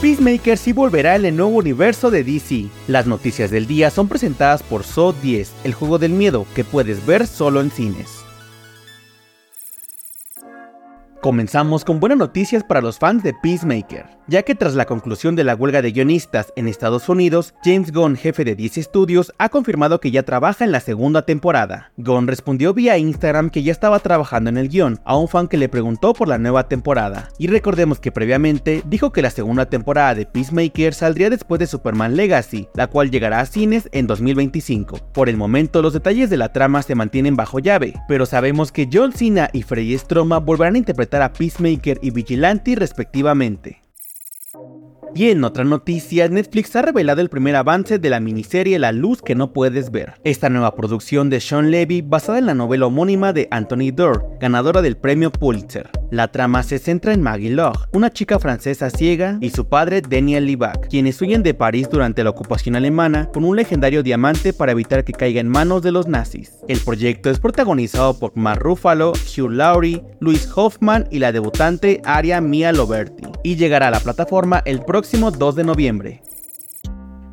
Peacemaker sí volverá en el nuevo universo de DC. Las noticias del día son presentadas por So 10, el juego del miedo que puedes ver solo en cines. Comenzamos con buenas noticias para los fans de Peacemaker, ya que tras la conclusión de la huelga de guionistas en Estados Unidos, James Gunn, jefe de DC Studios, ha confirmado que ya trabaja en la segunda temporada. Gunn respondió vía Instagram que ya estaba trabajando en el guion a un fan que le preguntó por la nueva temporada, y recordemos que previamente dijo que la segunda temporada de Peacemaker saldría después de Superman Legacy, la cual llegará a cines en 2025. Por el momento los detalles de la trama se mantienen bajo llave, pero sabemos que John Cena y Freddy Stroma volverán a interpretar a Peacemaker y Vigilante respectivamente. Y en otra noticia, Netflix ha revelado el primer avance de la miniserie La luz que no puedes ver. Esta nueva producción de Sean Levy basada en la novela homónima de Anthony Doerr, ganadora del premio Pulitzer. La trama se centra en Maggie Locke, una chica francesa ciega, y su padre Daniel Libac, quienes huyen de París durante la ocupación alemana con un legendario diamante para evitar que caiga en manos de los nazis. El proyecto es protagonizado por Mark Ruffalo, Hugh Laurie, Louis Hoffman y la debutante Aria Mia Loberti, y llegará a la plataforma el próximo 2 de noviembre.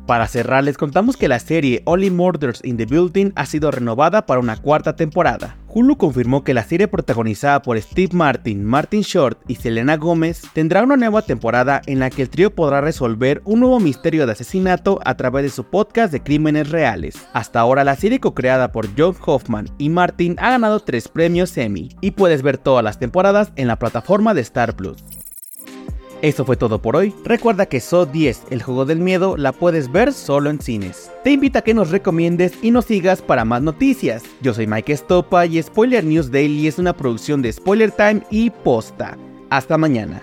Para cerrar, les contamos que la serie Only Murders in the Building ha sido renovada para una cuarta temporada. Hulu confirmó que la serie protagonizada por Steve Martin, Martin Short y Selena Gomez tendrá una nueva temporada en la que el trío podrá resolver un nuevo misterio de asesinato a través de su podcast de crímenes reales. Hasta ahora la serie co-creada por John Hoffman y Martin ha ganado tres premios Emmy y puedes ver todas las temporadas en la plataforma de Star Plus. Eso fue todo por hoy. Recuerda que So 10, el juego del miedo, la puedes ver solo en cines. Te invito a que nos recomiendes y nos sigas para más noticias. Yo soy Mike Estopa y Spoiler News Daily es una producción de Spoiler Time y Posta. Hasta mañana.